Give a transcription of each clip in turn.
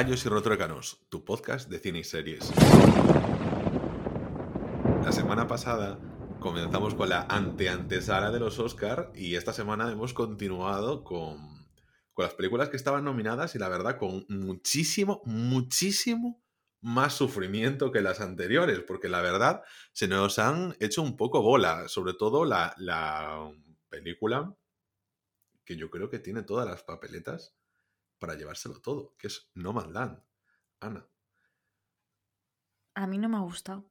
Rayos y Rotrócanos, tu podcast de cine y series. La semana pasada comenzamos con la ante-antesala de los Oscar y esta semana hemos continuado con, con las películas que estaban nominadas y la verdad con muchísimo, muchísimo más sufrimiento que las anteriores, porque la verdad se nos han hecho un poco bola, sobre todo la, la película que yo creo que tiene todas las papeletas para llevárselo todo, que es No Land. Ana. A mí no me ha gustado.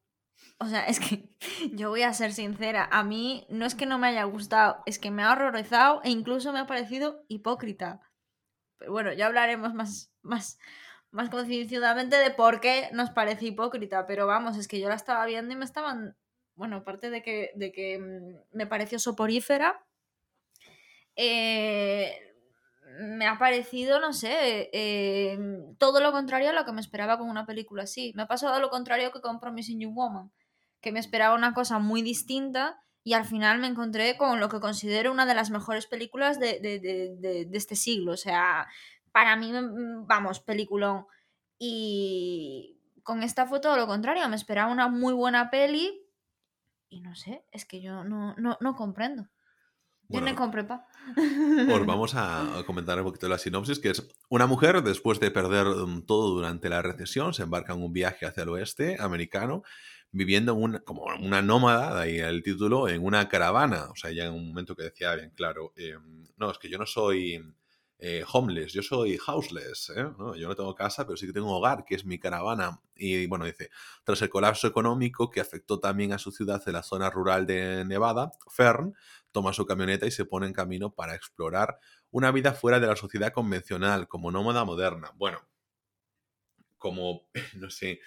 O sea, es que yo voy a ser sincera, a mí no es que no me haya gustado, es que me ha horrorizado e incluso me ha parecido hipócrita. Pero bueno, ya hablaremos más, más, más concienzudamente de por qué nos parece hipócrita, pero vamos, es que yo la estaba viendo y me estaban, bueno, aparte de que, de que mm, me pareció soporífera, eh, me ha parecido, no sé, eh, todo lo contrario a lo que me esperaba con una película así. Me ha pasado lo contrario que con Promising Young Woman, que me esperaba una cosa muy distinta y al final me encontré con lo que considero una de las mejores películas de, de, de, de este siglo. O sea, para mí, vamos, peliculón. Y con esta fue todo lo contrario, me esperaba una muy buena peli y no sé, es que yo no, no, no comprendo. Yo no compré pa. Os vamos a comentar un poquito la sinopsis, que es una mujer, después de perder mm, todo durante la recesión, se embarca en un viaje hacia el oeste americano, viviendo en como una nómada, de ahí el título, en una caravana. O sea, ya en un momento que decía bien claro, em, no, es que yo no soy eh, homeless, yo soy houseless, ¿eh? yo no tengo casa, pero sí que tengo hogar, que es mi caravana. Y bueno, dice, tras el colapso económico que afectó también a su ciudad en la zona rural de Nevada, Fern toma su camioneta y se pone en camino para explorar una vida fuera de la sociedad convencional, como nómada moderna. Bueno, como, no sé,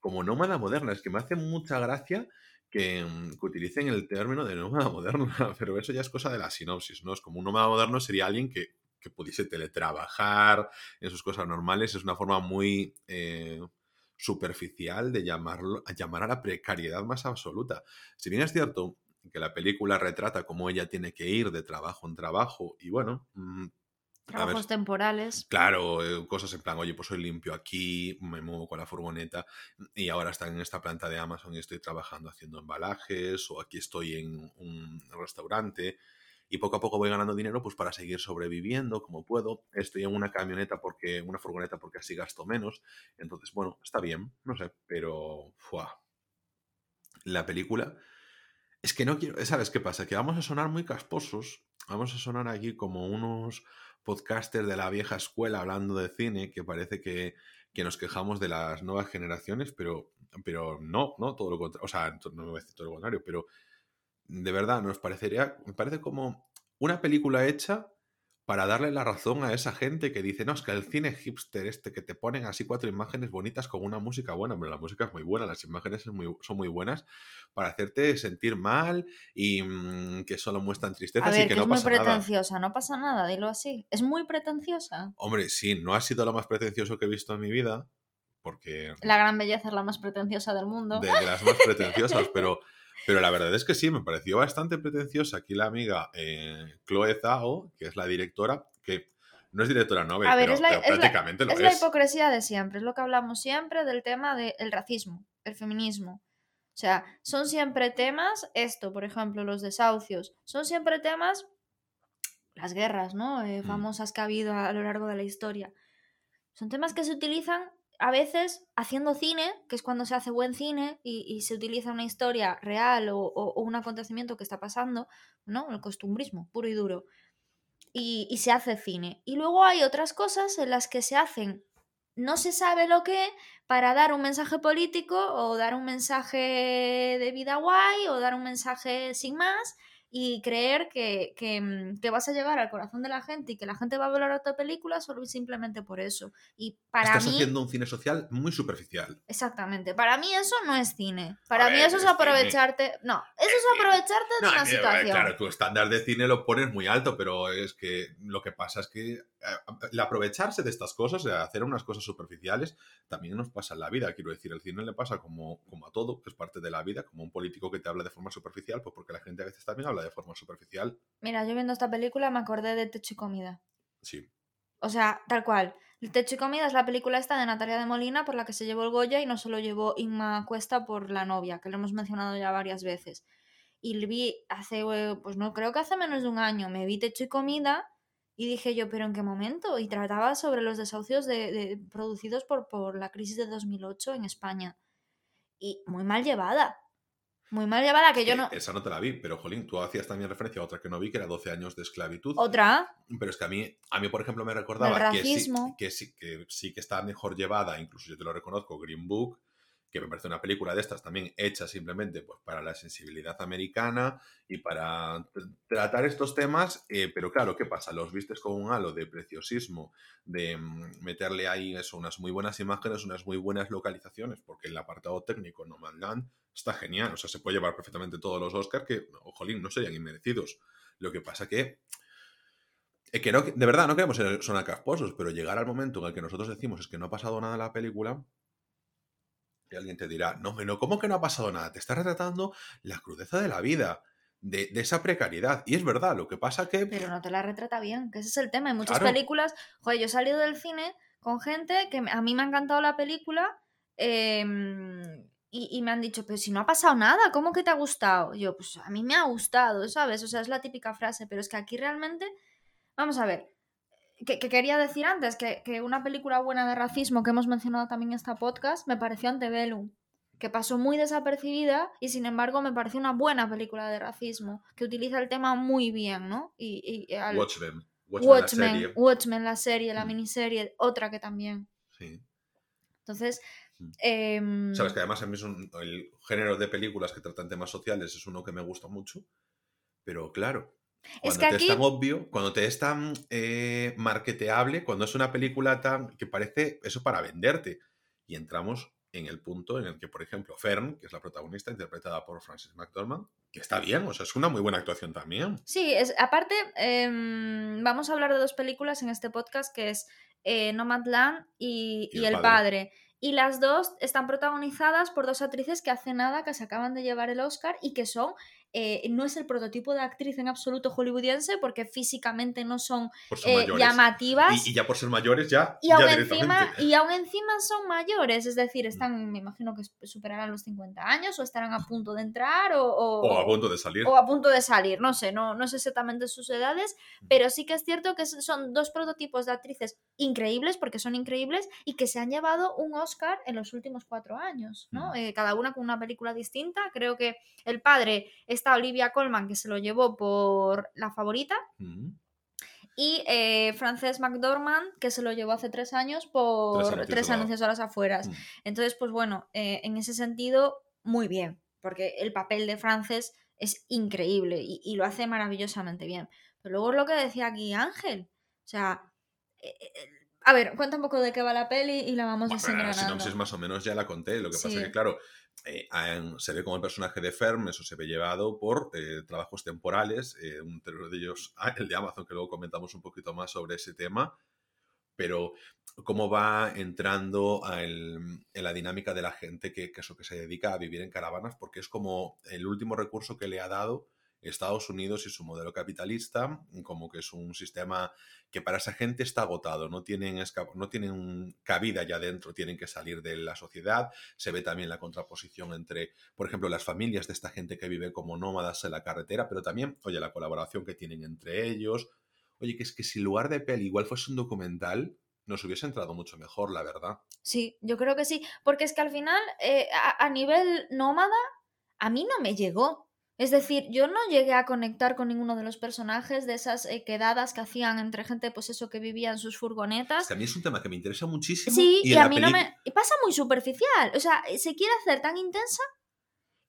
como nómada moderna, es que me hace mucha gracia que, mm, utilicen el término de nómada moderna, pero eso ya es cosa de la sinopsis, ¿no? Es como un nómada moderno sería alguien que que pudiese teletrabajar en sus cosas normales, es una forma muy eh, superficial de llamarlo, llamar a la precariedad más absoluta. Si bien es cierto que la película retrata cómo ella tiene que ir de trabajo en trabajo y bueno... Mm, Trabajos temporales. Claro, eh, cosas en plan, oye, pues soy limpio aquí, me muevo con la furgoneta y ahora está en esta planta de Amazon y estoy trabajando haciendo embalajes o aquí estoy en un restaurante y poco a poco voy ganando dinero pues para seguir sobreviviendo como puedo. Estoy en una camioneta porque, una furgoneta porque así gasto menos. Entonces, bueno, está bien, no sé, pero ¡fua! la película es que no quiero, ¿sabes qué pasa? Que vamos a sonar muy casposos, vamos a sonar aquí como unos podcasters de la vieja escuela hablando de cine que parece que, que nos quejamos de las nuevas generaciones, pero, pero no, no, todo lo contrario, o sea, no voy a decir todo lo contrario, pero de verdad, nos parecería, me parece como una película hecha para darle la razón a esa gente que dice, no, es que el cine hipster este que te ponen así cuatro imágenes bonitas con una música buena, pero la música es muy buena, las imágenes son muy, son muy buenas para hacerte sentir mal y mm, que solo muestran tristeza y que, no pasa nada. Es muy pretenciosa, no pasa nada, dilo así. Es muy pretenciosa. Hombre, sí, no ha sido lo más pretencioso que he visto en mi vida, porque... La gran belleza es la más pretenciosa del mundo. de las más pretenciosas, pero... Pero la verdad es que sí, me pareció bastante pretenciosa aquí la amiga eh, Chloe Zhao, que es la directora, que no es directora novel, pero, es la, prácticamente lo es. Es la hipocresía de siempre, es lo que hablamos siempre del tema del racismo, el feminismo. O sea, son siempre temas, esto, por ejemplo, los desahucios, son siempre temas, las guerras, ¿no? Eh, mm. famosas que ha habido a lo largo de la historia. Son temas que se utilizan a veces haciendo cine, que es cuando se hace buen cine y, se utiliza una historia real o, un acontecimiento que está pasando, ¿no? El costumbrismo, puro y duro. Y, y, se hace cine. Y luego hay otras cosas en las que se hacen, no se sabe lo que, para dar un mensaje político o dar un mensaje de vida guay o dar un mensaje sin más y creer que, mm, que, vas a llegar al corazón de la gente y que la gente va a valorar tu película solo y simplemente por eso. Y para Estás haciendo un cine social muy superficial. Exactamente. Para mí eso no es cine. Para mí eso es aprovecharte. No, eso es aprovecharte de una situación. Claro, tu estándar de cine lo pones muy alto, pero es que lo que pasa es que el aprovecharse de estas cosas, de hacer unas cosas superficiales, también nos pasa en la vida. Quiero decir, el cine le pasa como, como a todo, que es parte de la vida, como un político que te habla de forma superficial, pues porque la gente a veces también habla de forma superficial. Mira, yo viendo esta película me acordé de Techo y Comida. Sí. O sea, tal cual. El techo y comida es la película esta de Natalia de Molina por la que se llevó el Goya y no se lo llevó Inma Cuesta por la novia, que lo hemos mencionado ya varias veces. Y vi hace, pues no creo que hace menos de un año, me vi techo y comida y dije yo, pero ¿en qué momento? Y trataba sobre los desahucios de, producidos por, por la crisis de 2008 en España. Y muy mal llevada. Muy mal llevada, que yo no. Esa no te la vi, pero Jolín, tú hacías también referencia a otra que no vi, que era 12 años de esclavitud. ¿Otra? Pero es que a mí, a mí por ejemplo, me recordaba que sí, que sí, que sí que está mejor llevada, incluso yo te lo reconozco, Green Book, que me parece una película de estas también hecha simplemente pues, para la sensibilidad americana y para tratar estos temas, eh, pero claro, ¿qué pasa? Los vistes con un halo de preciosismo, de mm, meterle ahí eso, unas muy buenas imágenes, unas muy buenas localizaciones, porque el apartado técnico No Man's Land está genial, o sea, se puede llevar perfectamente todos los Oscars que, ojolín, no serían inmerecidos. Lo que pasa que es que no, de verdad no queremos ser sonacasposos, pero llegar al momento en el que nosotros decimos es que no ha pasado nada en la película, y alguien te dirá, no, no, ¿cómo que no ha pasado nada? Te está retratando la crudeza de la vida, de, esa precariedad. Y es verdad, lo que pasa que... Pero no te la retrata bien, que ese es el tema. Hay muchas películas, joder, yo he salido del cine con gente que a mí me ha encantado la película em, y, me han dicho, pero si no ha pasado nada, ¿cómo que te ha gustado? yo, pues a mí me ha gustado, ¿sabes? O sea, es la típica frase, pero es que aquí realmente, vamos a ver, que, quería decir antes, que, una película buena de racismo que hemos mencionado también en esta podcast me pareció Antebellum, que pasó muy desapercibida y sin embargo me pareció una buena película de racismo, que utiliza el tema muy bien, ¿no? Y, Watchmen. Watchmen, Watchmen, la serie. la mm. miniserie, otra que también. Sí. Entonces... Mm. Em, Sabes que además a mí el género de películas que tratan temas sociales es uno que me gusta mucho, pero claro, cuando te es tan obvio, cuando te es tan eh, marketeable, cuando es una película tan que parece eso para venderte. Y entramos en el punto en el que, por ejemplo, Fern, que es la protagonista, interpretada por Frances McDormand, que está bien, o sea, es una muy buena actuación también. Sí, es, aparte, em, vamos a hablar de dos películas en este podcast, que es eh, Nomadland y, y, El, padre. Y las dos están protagonizadas por dos actrices que hace nada que se acaban de llevar el Oscar y que son eh, no es el prototipo de actriz en absoluto hollywoodiense porque físicamente no son eh, llamativas. Y, ya por ser mayores ya... Y, aún encima, y aún encima son mayores, es decir, mm. están, me imagino que superarán los 50 años o estarán a punto de entrar o, o, a punto de salir. O a punto de salir, no sé, no, no sé exactamente sus edades, mm. pero sí que es cierto que son dos prototipos de actrices increíbles porque son increíbles y que se han llevado un Oscar en los últimos cuatro años, ¿no? Mm. Eh, cada una con una película distinta. Creo que el padre es está Olivia Colman, que se lo llevó por La Favorita. Mm. Y eh, Frances McDormand, que se lo llevó hace tres años por Tres anuncios, a las afueras. Mm. Entonces, pues bueno, eh, en ese sentido, muy bien, porque el papel de Frances es increíble y, lo hace maravillosamente bien. Pero luego es lo que decía aquí Ángel. O sea, eh, a ver, cuenta un poco de qué va la peli y la vamos bueno, Si no, más o menos ya la conté. Lo que pasa es que, claro, eh, se ve como el personaje de Ferm, eso se ve llevado por eh, trabajos temporales, eh, un de ellos, ah, el de Amazon, que luego comentamos un poquito más sobre ese tema, pero cómo va entrando en la dinámica de la gente que, que, eso, que se dedica a vivir en caravanas, porque es como el último recurso que le ha dado Estados Unidos y su modelo capitalista, como que es un sistema que para esa gente está agotado, no tienen, no tienen cabida ya dentro, tienen que salir de la sociedad. Se ve también la contraposición entre, por ejemplo, las familias de esta gente que vive como nómadas en la carretera, pero también, oye, la colaboración que tienen entre ellos. Oye, que es que si lugar de peli igual fuese un documental, nos hubiese entrado mucho mejor, la verdad. Sí, yo creo que sí, porque es que al final, eh, a nivel nómada, a mí no me llegó. Es decir, yo no llegué a conectar con ninguno de los personajes de esas eh, quedadas que hacían entre gente, pues eso, que vivía en sus furgonetas. a mí es un tema que me interesa muchísimo. Sí, y, a mí no me. pasa muy superficial. O sea, se quiere hacer tan intensa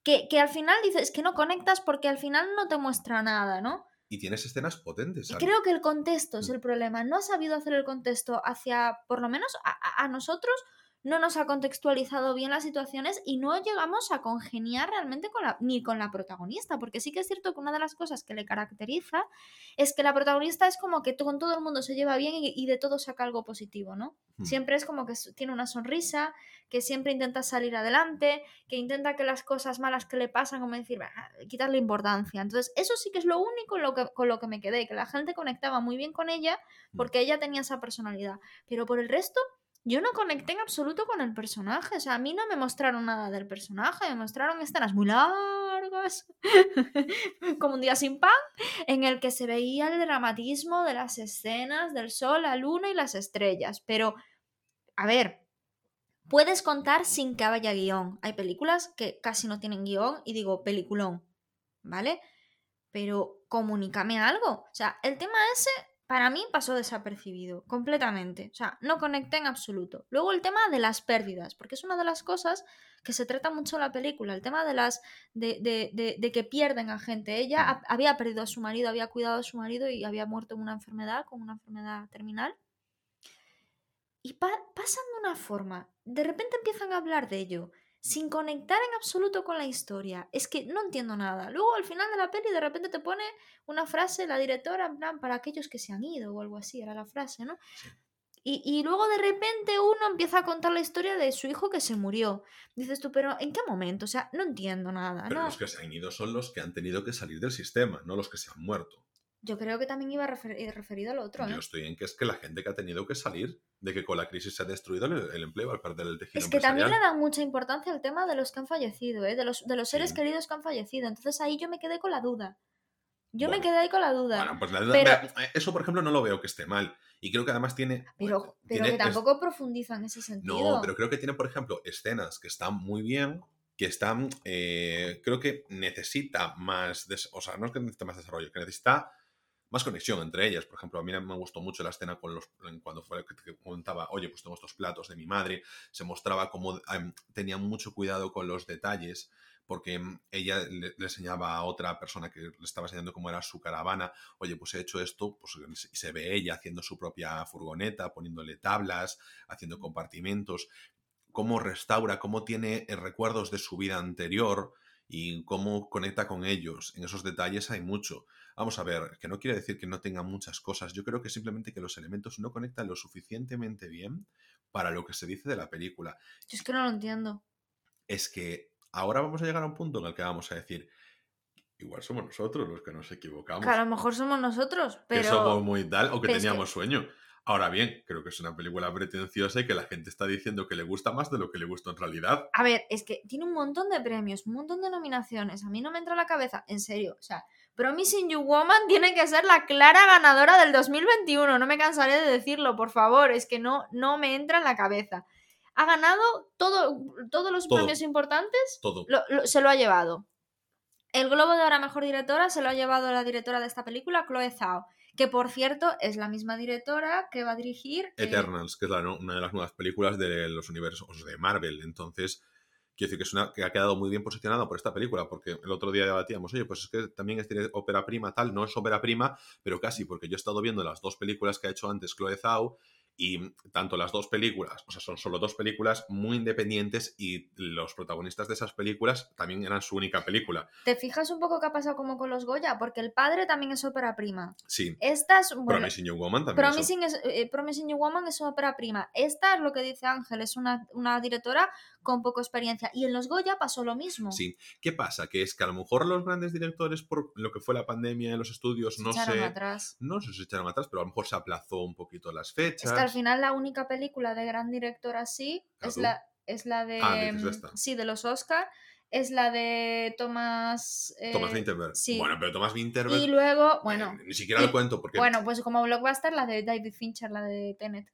que, al final dices que no conectas porque al final no te muestra nada, ¿no? Y tienes escenas potentes. Creo que el contexto es mm. el problema. No ha sabido hacer el contexto hacia, por lo menos a nosotros, no nos ha contextualizado bien las situaciones y no llegamos a congeniar realmente con la, ni con la protagonista, porque sí que es cierto que una de las cosas que le caracteriza es que la protagonista es como que con todo el mundo se lleva bien y, de todo saca algo positivo, ¿no? Hmm. Siempre es como que tiene una sonrisa, que siempre intenta salir adelante, que intenta que las cosas malas que le pasan, como decir, quitarle importancia. Entonces, eso sí que es lo único lo que, con lo que me quedé, que la gente conectaba muy bien con ella hmm. porque ella tenía esa personalidad. Pero por el resto, yo no conecté en absoluto con el personaje. O sea, a mí no me mostraron nada del personaje, me mostraron escenas muy largas, como un día sin pan, en el que se veía el dramatismo de las escenas del sol, la luna y las estrellas. Pero, a ver, puedes contar sin que haya guion. Hay películas que casi no tienen guion y digo, peliculón, ¿vale? Pero comunícame algo. O sea, el tema ese para mí pasó desapercibido, completamente. O sea, no conecté en absoluto. Luego el tema de las pérdidas, porque es una de las cosas que se trata mucho en la película, el tema de las. de, de, de, que pierden a gente. Ella había perdido a su marido, había cuidado a su marido y había muerto en una enfermedad, con una enfermedad terminal. Y pasan de una forma. De repente empiezan a hablar de ello sin conectar en absoluto con la historia. Es que no entiendo nada. Luego al final de la peli de repente te pone una frase la directora en plan para aquellos que se han ido o algo así, era la frase, ¿no? Y, luego de repente uno empieza a contar la historia de su hijo que se murió. Dices tú, pero ¿en qué momento? O sea, no entiendo nada. Pero los que se han ido son los que han tenido que salir del sistema, no los que se han muerto. Yo creo que también iba eh, referido al otro. Yo ¿eh? estoy en que es que la gente que ha tenido que salir, de que con la crisis se ha destruido el, empleo al perder el tejido. Es que también le da mucha importancia al tema de los que han fallecido, ¿eh? de, los, de los seres queridos que han fallecido. Entonces ahí yo me quedé con la duda. Yo me quedé ahí con la duda. Bueno, pues la duda. eso, por ejemplo, no lo veo que esté mal. Y creo que además tiene. Pero, pero que tampoco profundiza en ese sentido. No, pero creo que tiene, por ejemplo, escenas que están muy bien, que están. Eh, creo que necesita más. O sea, no es que necesita más desarrollo, que necesita más conexión entre ellas. Por ejemplo, a mí me gustó mucho la escena con los, cuando fue que contaba, oye, pues tengo estos platos de mi madre, se mostraba cómo em, tenía mucho cuidado con los detalles porque em, ella le, enseñaba a otra persona que le estaba enseñando cómo era su caravana, oye, pues he hecho esto, pues y se ve ella haciendo su propia furgoneta, poniéndole tablas, haciendo compartimentos, cómo restaura, cómo tiene eh, recuerdos de su vida anterior y cómo conecta con ellos. En esos detalles hay mucho. Vamos a ver, que no quiere decir que no tenga muchas cosas. Yo creo que simplemente que los elementos no conectan lo suficientemente bien para lo que se dice de la película. Yo es que no lo entiendo. Es que ahora vamos a llegar a un punto en el que vamos a decir, igual somos nosotros los que nos equivocamos. Que a lo mejor somos nosotros, pero... Que somos muy tal o que teníamos sueño. Ahora bien, creo que es una película pretenciosa y que la gente está diciendo que le gusta más de lo que le gusta en realidad. A ver, es que tiene un montón de premios, un montón de nominaciones. A mí no me entra a la cabeza, en serio. O sea, Promising You Woman tiene que ser la clara ganadora del 2021. No me cansaré de decirlo, por favor. Es que no, no me entra en la cabeza. Ha ganado todo, todos los premios importantes. Todo. se lo ha llevado. El Globo de Oro Mejor Directora se lo ha llevado la directora de esta película, Chloe Zhao. Que por cierto es la misma directora que va a dirigir. Eh, Eternals, que es una de las nuevas películas de los universos de Marvel. Entonces, quiero decir que, es una, que ha quedado muy bien posicionado por esta película, porque el otro día debatíamos, oye, pues es que también es ópera prima tal, no es ópera prima, pero casi, porque yo he estado viendo las dos películas que ha hecho antes Chloe Zhao y tanto las dos películas, o sea, son solo dos películas muy independientes y los protagonistas de esas películas también eran su única película. ¿Te fijas un poco qué ha pasado como con los Goya? Porque el padre también es ópera prima. Sí. Esta es, Promising Young Woman también. Promising, es, eh, Promising Young Woman es ópera prima. Esta es lo que dice Ángel, es una, una directora con poca experiencia. Y en los Goya pasó lo mismo. Sí. ¿Qué pasa? Que es que a lo mejor los grandes directores, por lo que fue la pandemia en los estudios, no se. Atrás. No se echaron atrás, pero a lo mejor se aplazó un poquito las fechas. Es que al final la única película de gran director así es la, es la de. Ah, sí, de los Oscar es la de Thomas. Eh, Thomas Winterberg. Sí. Bueno, pero Thomas Winterberg. Y luego, bueno. ni siquiera lo cuento porque. Bueno, pues como blockbuster, la de David Fincher, la de Tenet.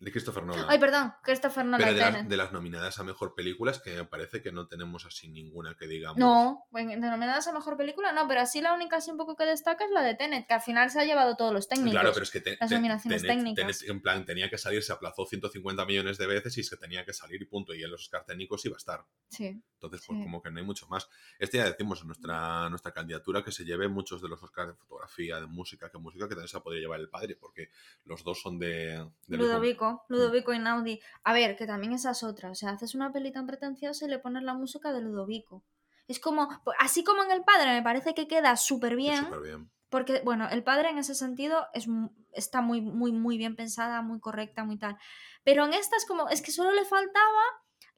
De Christopher Nolan. Ay, perdón, Christopher Nolan. Pero de, de, las nominadas a mejor películas, que me parece que no tenemos así ninguna que digamos. No, bueno, de nominadas a mejor película, no, pero así la única así un poco que destaca es la de Tenet, que al final se ha llevado todos los técnicos. Claro, pero es que las nominaciones técnicas. en plan, tenía que salir, se aplazó 150 millones de veces y se tenía que salir y punto. Y en los Oscar técnicos iba a estar. Sí. Entonces, pues como que no hay mucho más. Este ya decimos en nuestra, nuestra candidatura que se lleve muchos de los Oscars de fotografía, de música, que música que también se podría llevar el padre, porque los dos son de. de Ludovico Ludovico, Ludovico Inaudi. A ver, que también esa es otra. O sea, haces una peli tan pretenciosa y le pones la música de Ludovico. Es como, así como en El Padre, me parece que queda súper bien. Súper bien. Porque, bueno, El Padre en ese sentido es, está muy, muy, muy bien pensada, muy correcta, muy tal. Pero en esta es como, es que solo le faltaba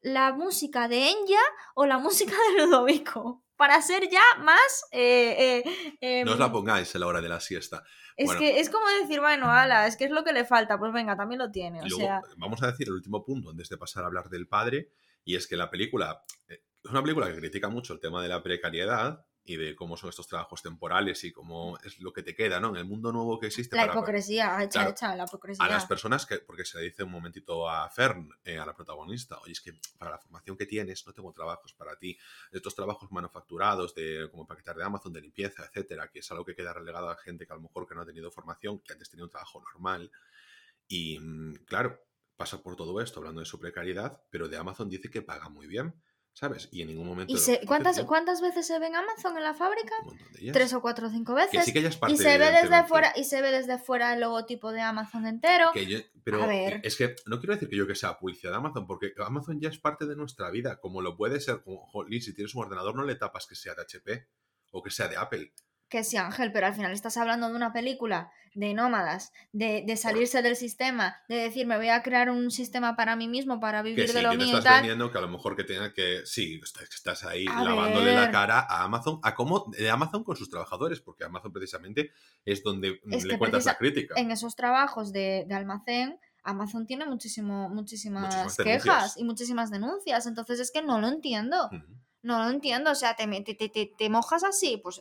la música de Enya o la música de Ludovico para ser ya más... Eh, eh, no os la em, pongáis a la hora de la siesta. Es que es como decir, bueno, ala, es que es lo que le falta, pues venga, también lo tiene. Vamos a decir el último punto antes de pasar a hablar del padre, y es que la película eh, es una película que critica mucho el tema de la precariedad, y de cómo son estos trabajos temporales y cómo es lo que te queda, ¿no? En el mundo nuevo que existe. La hipocresía, hecha, hecha, la hipocresía. A las personas que, porque se le dice un momentito a Fern, eh, a la protagonista, oye, es que para la formación que tienes no tengo trabajos para ti. Estos trabajos manufacturados, de como paquetar de Amazon, de limpieza, etcétera, que es algo que queda relegado a gente que a lo mejor que no ha tenido formación, que antes tenía un trabajo normal. Y mm, claro, pasa por todo esto hablando de su precariedad, pero de Amazon dice que paga muy bien. ¿Sabes? Y en ningún momento... ¿Y ¿cuántas, ¿Cuántas veces se ve en Amazon en la fábrica? Tres o cuatro o cinco veces. sí que es parte y se ve desde fuera Y se ve desde fuera el logotipo de Amazon entero. pero es que no quiero decir que yo que sea publicidad de Amazon, porque Amazon ya es parte de nuestra vida, como lo puede ser, como, si tienes un ordenador no le tapas que sea de HP o que sea de Apple que sí, Ángel, pero al final estás hablando de una película de nómadas, de, salirse del sistema, de decir, me voy a crear un sistema para mí mismo, para vivir de lo que mío. estás vendiendo que a lo mejor que tenga que, sí, estás ahí lavándole la cara a Amazon, a cómo, de Amazon con sus trabajadores, porque Amazon precisamente es donde le cuentas la crítica. En esos trabajos de, almacén, Amazon tiene muchísimo, muchísimas, quejas y muchísimas denuncias, entonces es que no lo entiendo. No lo entiendo, o sea, te, te, te, te mojas así, pues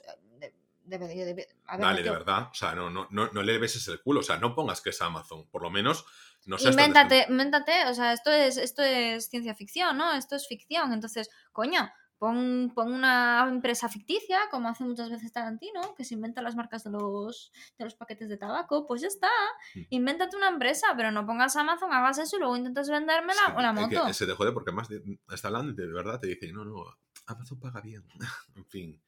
Dale, de verdad. O sea, no, no, no, no, le beses el culo. O sea, no pongas que es Amazon. Por lo menos no seas Invéntate, invéntate. O sea, esto es, esto es ciencia ficción, ¿no? Esto es ficción. Entonces, coño, pon, pon una empresa ficticia, como hace muchas veces Tarantino, que se inventa las marcas de los, de los paquetes de tabaco. Pues ya está. Mm. Invéntate una empresa, pero no pongas Amazon, hagas eso y luego intentas venderme la, la moto. se te jode porque además está hablando de verdad te dice, no, no, Amazon paga bien. en fin.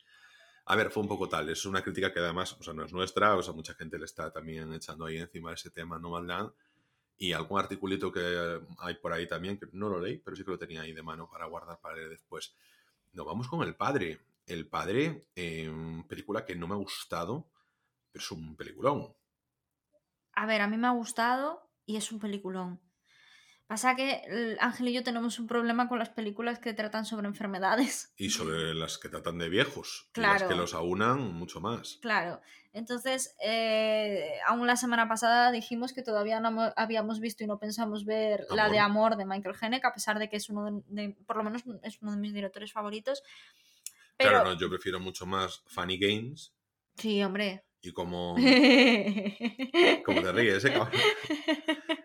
A ver, fue un poco tal. Es una crítica que además, o sea, no es nuestra, o sea, mucha gente le está también echando ahí encima ese tema Nomadland. Y algún articulito que hay por ahí también, que no lo leí, pero sí que lo tenía ahí de mano para guardar para leer después. Nos vamos con El Padre. El Padre, eh, película que no me ha gustado, pero es un peliculón. A ver, a mí me ha gustado y es un peliculón. Pasa que Ángel y yo tenemos un problema con las películas que tratan sobre enfermedades. Y sobre las que tratan de viejos. Claro. las que los aunan mucho más. Claro. Entonces, eh, aún la semana pasada dijimos que todavía no habíamos visto y no pensamos ver la de Amor de Michael Haneke, a pesar de que es uno de, por lo menos es uno de mis directores favoritos. Claro, no, yo prefiero mucho más Funny Games. Sí, hombre. Y como... como te ríes, ¿eh, cabrón?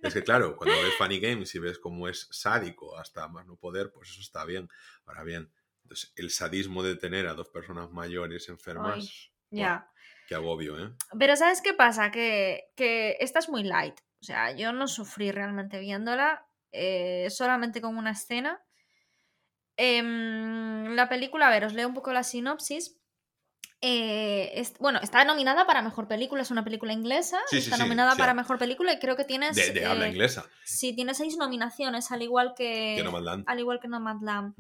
Es que claro, cuando ves Funny Games y ves cómo es sádico hasta más no poder, pues eso está bien. Ahora bien, entonces el sadismo de tener a dos personas mayores enfermas... ya. qué agobio, ¿eh? Pero ¿sabes qué pasa? Que, que esta es muy light. O sea, yo no sufrí realmente viéndola, eh, solamente con una escena. Em, la película, a ver, os leo un poco la sinopsis. Eh, bueno, está nominada para mejor película, es una película inglesa. está nominada para mejor película y creo que tienes. De, habla eh, inglesa. Sí, tiene seis nominaciones, al igual que. Nomadland. Al igual que Nomadland.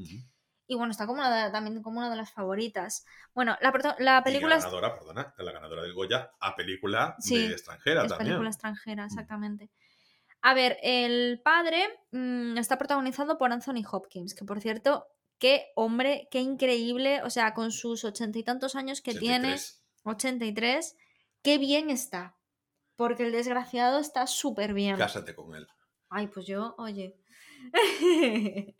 Y bueno, está como una también como una de las favoritas. Bueno, la, la película. la ganadora, perdona, la ganadora del Goya a película de extranjera es también. película extranjera, exactamente. A ver, el padre mm, está protagonizado por Anthony Hopkins, que por cierto qué hombre, qué increíble, o sea, con sus ochenta y tantos años que tiene, 83, qué bien está. Porque el desgraciado está súper bien. Cásate con él. Ay, pues yo, oye.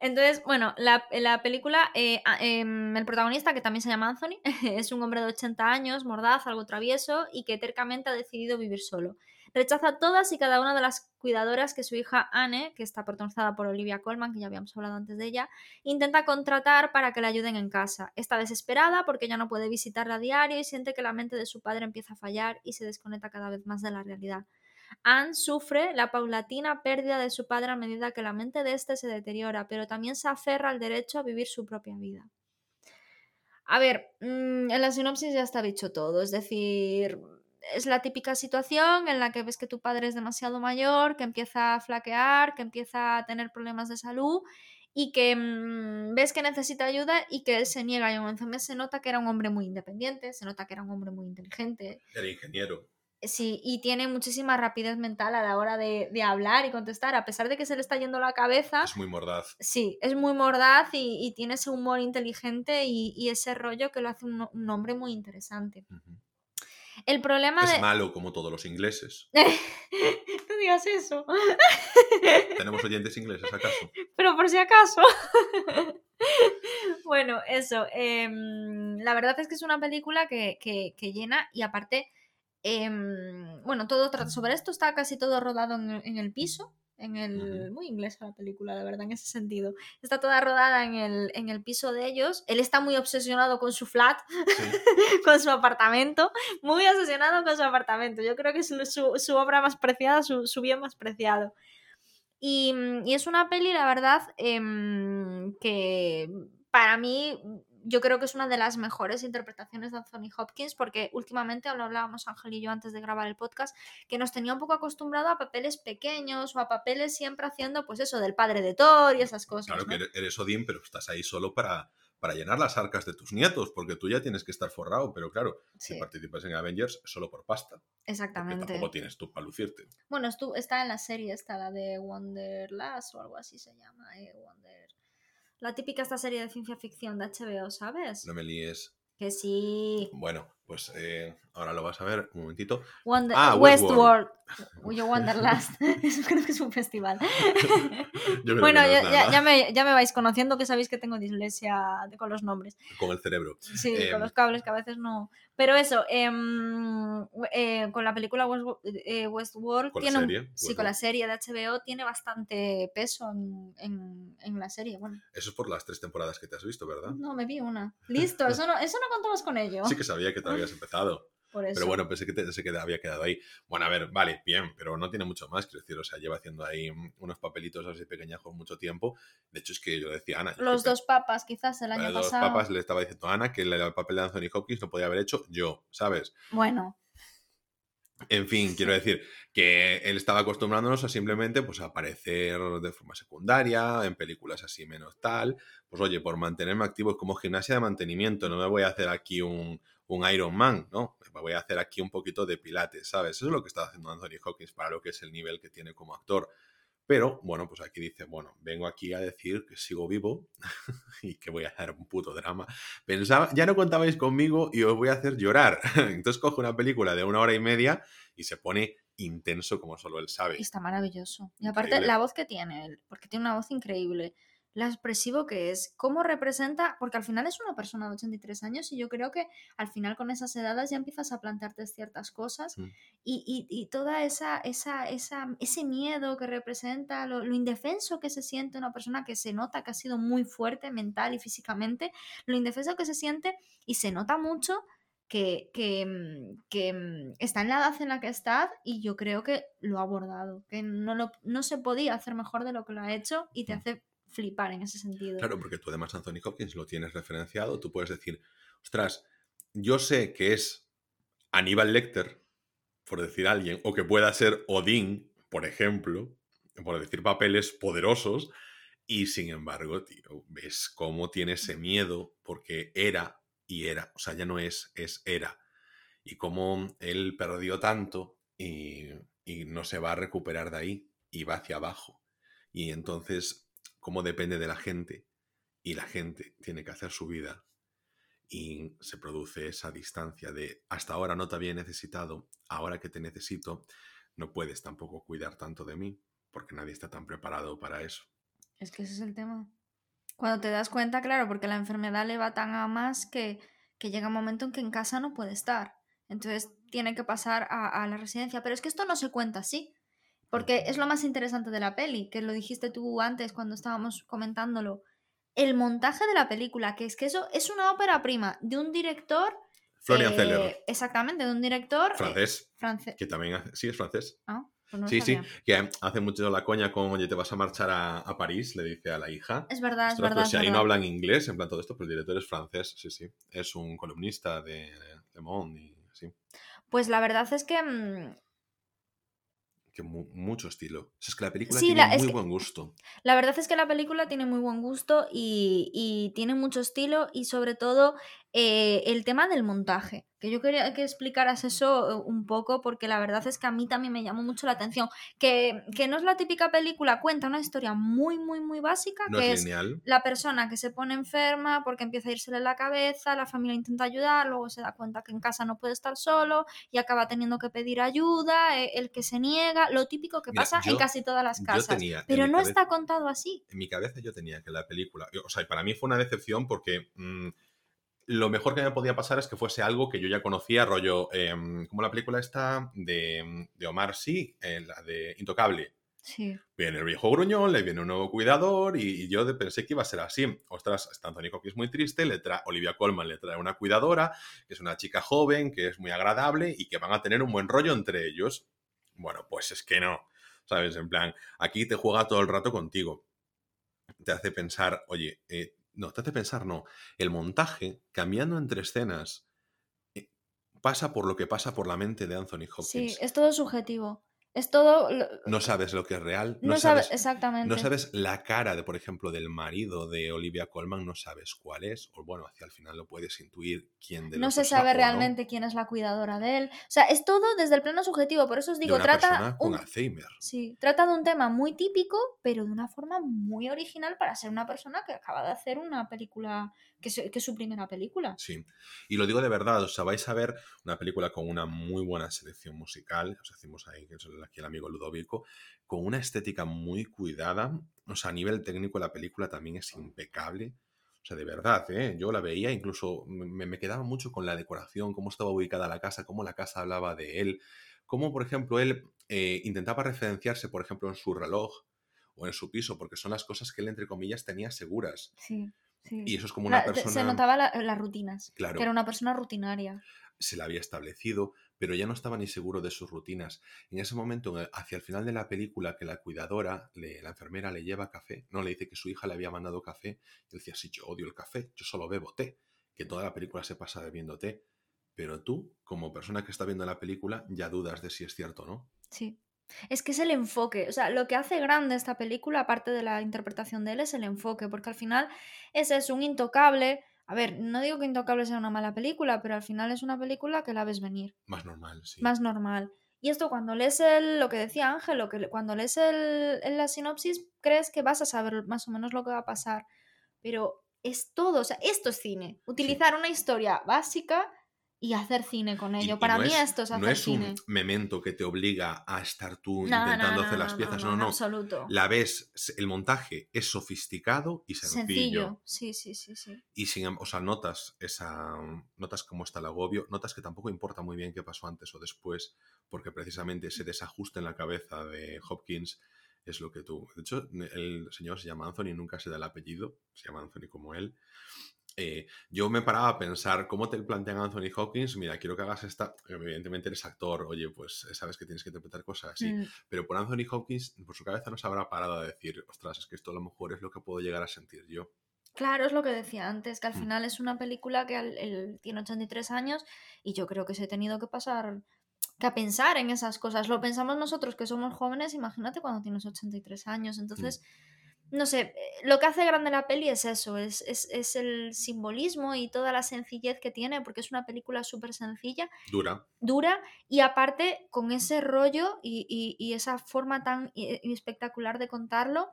Entonces, bueno, la, película, eh, em, el protagonista, que también se llama Anthony, es un hombre de 80 años, mordaz, algo travieso y que tercamente ha decidido vivir solo. Rechaza todas y cada una de las cuidadoras que su hija Anne, que está protagonizada por Olivia Colman, que ya habíamos hablado antes de ella, intenta contratar para que le ayuden en casa. Está desesperada porque ya no puede visitarla a diario y siente que la mente de su padre empieza a fallar y se desconecta cada vez más de la realidad. Anne sufre la paulatina pérdida de su padre a medida que la mente de éste se deteriora, pero también se aferra al derecho a vivir su propia vida. A ver, mm, en la sinopsis ya está dicho todo, es decir, es la típica situación en la que ves que tu padre es demasiado mayor, que empieza a flaquear, que empieza a tener problemas de salud y que mm, ves que necesita ayuda y que él se niega. Y en se nota que era un hombre muy independiente, se nota que era un hombre muy inteligente. Era ingeniero. Sí, y tiene muchísima rapidez mental a la hora de, hablar y contestar, a pesar de que se le está yendo la cabeza. Es muy mordaz. Sí, es muy mordaz y, tiene ese humor inteligente y, ese rollo que lo hace un, hombre muy interesante. El problema es malo como todos los ingleses. no digas eso. ¿Tenemos oyentes ingleses acaso? Pero por si acaso. bueno, eso. Em, la verdad es que es una película que, que llena y aparte Em, bueno, todo trata sobre esto, está casi todo rodado en, el piso, en el... Muy inglesa la película, de verdad, en ese sentido. Está toda rodada en el, en el piso de ellos. Él está muy obsesionado con su flat, con su apartamento, muy obsesionado con su apartamento. Yo creo que es su, obra más preciada, su, bien más preciado. Y, y, es una peli, la verdad, em, que para mí yo creo que es una de las mejores interpretaciones de Anthony Hopkins porque últimamente, lo hablábamos Ángel y yo antes de grabar el podcast, que nos tenía un poco acostumbrado a papeles pequeños o a papeles siempre haciendo pues eso del padre de Thor y esas cosas. Claro que eres Odín, pero estás ahí solo para, para llenar las arcas de tus nietos, porque tú ya tienes que estar forrado, pero claro, si participas en Avengers solo por pasta. Exactamente. tampoco tienes tú para lucirte. Bueno, está en la serie, está la de Wonderlust o algo así se llama, eh, Wonder... La típica esta serie de ciencia ficción de HBO, ¿sabes? No me líes. Que sí. Bueno, pues eh, ahora lo vas a ver, un momentito. ah, Westworld. Eso creo que es un festival. bueno, ya, me, ya, me, vais conociendo que sabéis que tengo dislexia con los nombres. Con el cerebro. Sí, con em, los cables que a veces no. Pero eso, em, eh, con la película eh, Westworld. ¿Con tiene la serie? sí, con la serie de HBO tiene bastante peso en, en, la serie. Bueno. Eso es por las tres temporadas que te has visto, ¿verdad? No, me vi una. Listo, eso no, eso no contamos con ello. Sí que sabía que te habías empezado. Pero bueno, pensé que, te, que había quedado ahí. Bueno, a ver, vale, bien, pero no tiene mucho más, quiero decir, o sea, lleva haciendo ahí unos papelitos así pequeñajos mucho tiempo. De hecho, es que yo decía Ana. Los dos papas, quizás el año pasado. Los papas le estaba diciendo a Ana que el papel de Anthony Hopkins lo podía haber hecho yo, ¿sabes? Bueno. En fin, quiero decir que él estaba acostumbrándonos a simplemente pues, aparecer de forma secundaria, en películas así menos tal. Pues oye, por mantenerme activo, es como gimnasia de mantenimiento, no me voy a hacer aquí un, un Iron Man, ¿no? Voy a hacer aquí un poquito de pilates, ¿sabes? Eso es lo que está haciendo Anthony Hawkins para lo que es el nivel que tiene como actor. Pero, bueno, pues aquí dice, bueno, vengo aquí a decir que sigo vivo y que voy a hacer un puto drama. Pensaba, ya no contabais conmigo y os voy a hacer llorar. Entonces coge una película de una hora y media y se pone intenso como solo él sabe. está maravilloso. Y aparte, la voz que tiene él, porque tiene una voz increíble la expresivo que es, cómo representa, porque al final es una persona de 83 años y yo creo que al final con esas edades ya empiezas a plantearte ciertas cosas mm. y, y, y, toda esa, esa, esa, ese miedo que representa, lo, indefenso que se siente una persona que se nota que ha sido muy fuerte mental y físicamente, lo indefenso que se siente y se nota mucho que, que, mm, que, mm, está en la edad en la que está y yo creo que lo ha abordado, que no, lo, no se podía hacer mejor de lo que lo ha hecho y te hace flipar en ese sentido. Claro, porque tú además Anthony Hopkins lo tienes referenciado, tú puedes decir, ostras, yo sé que es Aníbal Lecter, por decir alguien, o que pueda ser Odín, por ejemplo, por decir papeles poderosos, y sin embargo, tío, ves cómo tiene ese miedo porque era y era, o sea, ya no es, es era. Y cómo él perdió tanto y, y no se va a recuperar de ahí y va hacia abajo. Y entonces cómo depende de la gente y la gente tiene que hacer su vida y se produce esa distancia de hasta ahora no te había necesitado, ahora que te necesito, no puedes tampoco cuidar tanto de mí porque nadie está tan preparado para eso. Es que ese es el tema. Cuando te das cuenta, claro, porque la enfermedad le va tan a más que, que llega un momento en que en casa no puede estar. Entonces tiene que pasar a, a la residencia. Pero es que esto no se cuenta así. Porque es lo más interesante de la peli, que lo dijiste tú antes cuando estábamos comentándolo. El montaje de la película, que es que eso es una ópera prima de un director. Florian eh, Exactamente, de un director. Eh, francés. Que también hace. Sí, es francés. Ah, pues sí, sí, que hace mucho la coña con, oye, te vas a marchar a, París, le dice a la hija. Es verdad, es verdad. si ahí no hablan inglés, en plan todo esto, pero el director es francés, sí, sí. Es un columnista de Le Monde y así. Pues la verdad es que mm, mucho estilo. Es que la película tiene muy buen gusto. La verdad es que la película tiene muy buen gusto y, tiene mucho estilo y sobre todo eh, el tema del montaje. Que yo quería que explicaras eso eh, un poco porque la verdad es que a mí también me llamó mucho la atención. Que, no es la típica película, cuenta una historia muy, muy, muy básica, que es, la persona que se pone enferma porque empieza a irsele la cabeza, la familia intenta ayudar, luego se da cuenta que en casa no puede estar solo y acaba teniendo que pedir ayuda, eh, el que se niega, lo típico que pasa en casi todas las casas. pero no está contado así. En mi cabeza yo tenía que la película, o sea, para mí fue una decepción porque... Mm, lo mejor que me podía pasar es que fuese algo que yo ya conocía, rollo, em, como la película esta de, Omar Sí, eh, la de Intocable. Sí. Viene el viejo gruñón, le viene un nuevo cuidador y, yo pensé que iba a ser así. Ostras, está Anthony es muy triste, le trae, Olivia Colman le trae una cuidadora, que es una chica joven, que es muy agradable y que van a tener un buen rollo entre ellos. Bueno, pues es que no, ¿sabes? En plan, aquí te juega todo el rato contigo. Te hace pensar, oye, eh, no, te hace pensar, no. El montaje, cambiando entre escenas, eh, pasa por lo que pasa por la mente de Anthony Hopkins. Sí, es todo subjetivo. Es todo. No sabes lo que es real. No, sabes, exactamente. No sabes la cara de, por ejemplo, del marido de Olivia Colman, no sabes cuál es. O bueno, hacia el final lo puedes intuir quién de No se sabe realmente quién es la cuidadora de él. O sea, es todo desde el plano subjetivo. Por eso os digo, de trata. Con Alzheimer. Sí, trata de un tema muy típico, pero de una forma muy original para ser una persona que acaba de hacer una película que es, su primera película. Sí, y lo digo de verdad, o sea, vais a ver una película con una muy buena selección musical, os decimos ahí que es aquí el amigo Ludovico, con una estética muy cuidada, o sea, a nivel técnico la película también es impecable. O sea, de verdad, ¿eh? yo la veía, incluso me, me quedaba mucho con la decoración, cómo estaba ubicada la casa, cómo la casa hablaba de él, cómo, por ejemplo, él eh, intentaba referenciarse, por ejemplo, en su reloj o en su piso, porque son las cosas que él, entre comillas, tenía seguras. Sí. Y eso es como una persona... Se notaba las rutinas. Claro. Que era una persona rutinaria. Se la había establecido, pero ya no estaba ni seguro de sus rutinas. En ese momento, hacia el final de la película, que la cuidadora, la enfermera, le lleva café, no le dice que su hija le había mandado café, y decía, sí, yo odio el café, yo solo bebo té, que toda la película se pasa bebiendo té. Pero tú, como persona que está viendo la película, ya dudas de si es cierto o no. Sí. Es que es el enfoque, o sea, lo que hace grande esta película, aparte de la interpretación de él, es el enfoque, porque al final ese es un intocable. A ver, no digo que Intocable sea una mala película, pero al final es una película que la ves venir. Más normal, sí. Más normal. Y esto cuando lees el, lo que decía Ángel, lo que, cuando lees el, la sinopsis, crees que vas a saber más o menos lo que va a pasar. Pero es todo, o sea, esto es cine. Utilizar una historia básica y hacer cine con ello. Para mí esto es hacer No es un memento que te obliga a estar tú intentando hacer las piezas, no, no. absoluto. La ves, el montaje es sofisticado y sencillo. Sencillo, sí, sí, sí, sí. Y sin, em, o sea, notas esa, notas cómo está el agobio, notas que tampoco importa muy bien qué pasó antes o después, porque precisamente ese desajuste en la cabeza de Hopkins es lo que tú... De hecho, el señor se llama Anthony, nunca se da el apellido, se llama Anthony como él, eh, yo me paraba a pensar cómo te plantean Anthony Hawkins, mira, quiero que hagas esta, evidentemente eres actor, oye, pues eh, sabes que tienes que interpretar cosas así, mm. pero por Anthony Hawkins, por su cabeza no se habrá parado a decir, ostras, es que esto a lo mejor es lo que puedo llegar a sentir yo. Claro, es lo que decía antes, que al mm. final es una película que él tiene 83 años y yo creo que se ha tenido que pasar, que a pensar en esas cosas. Lo pensamos nosotros que somos jóvenes, imagínate cuando tienes 83 años. Entonces, mm no sé, lo que hace grande la peli es eso, es, es, el simbolismo y toda la sencillez que tiene, porque es una película súper sencilla. Dura. Dura, y aparte con ese rollo y, esa forma tan espectacular de contarlo,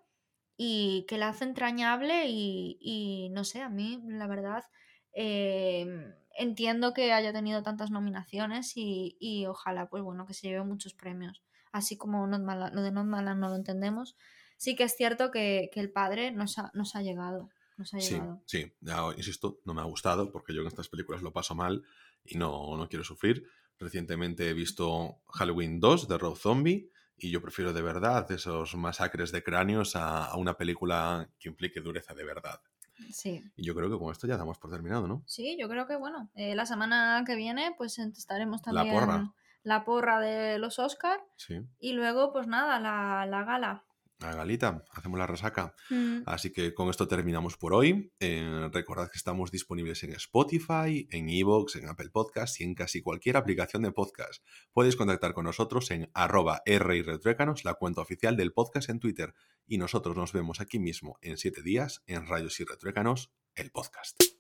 y que la hace entrañable y, no sé, a mí, la verdad, em, entiendo que haya tenido tantas nominaciones y, ojalá, pues bueno, que se lleve muchos premios. Así como lo de Not no lo entendemos sí que es cierto que, el padre nos ha, nos ha llegado. sí, sí, insisto, no me ha gustado porque yo en estas películas lo paso mal y no, no quiero sufrir. Recientemente he visto Halloween 2 de Rob Zombie y yo prefiero de verdad esos masacres de cráneos a, una película que implique dureza de verdad. Sí. Y yo creo que con esto ya damos por terminado, ¿no? Sí, yo creo que bueno, eh, la semana que viene pues estaremos también... La porra. La porra de los Oscar. Sí. Y luego pues nada, la, la gala. A Galita, hacemos la resaca. Mm. Así que con esto terminamos por hoy. Eh, recordad que estamos disponibles en Spotify, en Evox, en Apple Podcasts y en casi cualquier aplicación de podcast. Podéis contactar con nosotros en arroba Retruécanos, la cuenta oficial del podcast en Twitter. Y nosotros nos vemos aquí mismo en siete días en Rayos y Retruécanos, el podcast.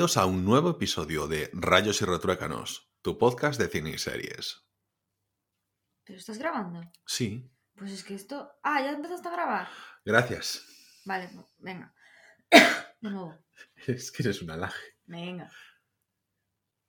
Bienvenidos a un nuevo episodio de Rayos y Retruécanos, tu podcast de cine y series. ¿Pero estás grabando? Sí. Pues es que esto... Ah, ya empezaste a grabar. Gracias. Vale, venga. De nuevo. Es que eres un alaje. Venga.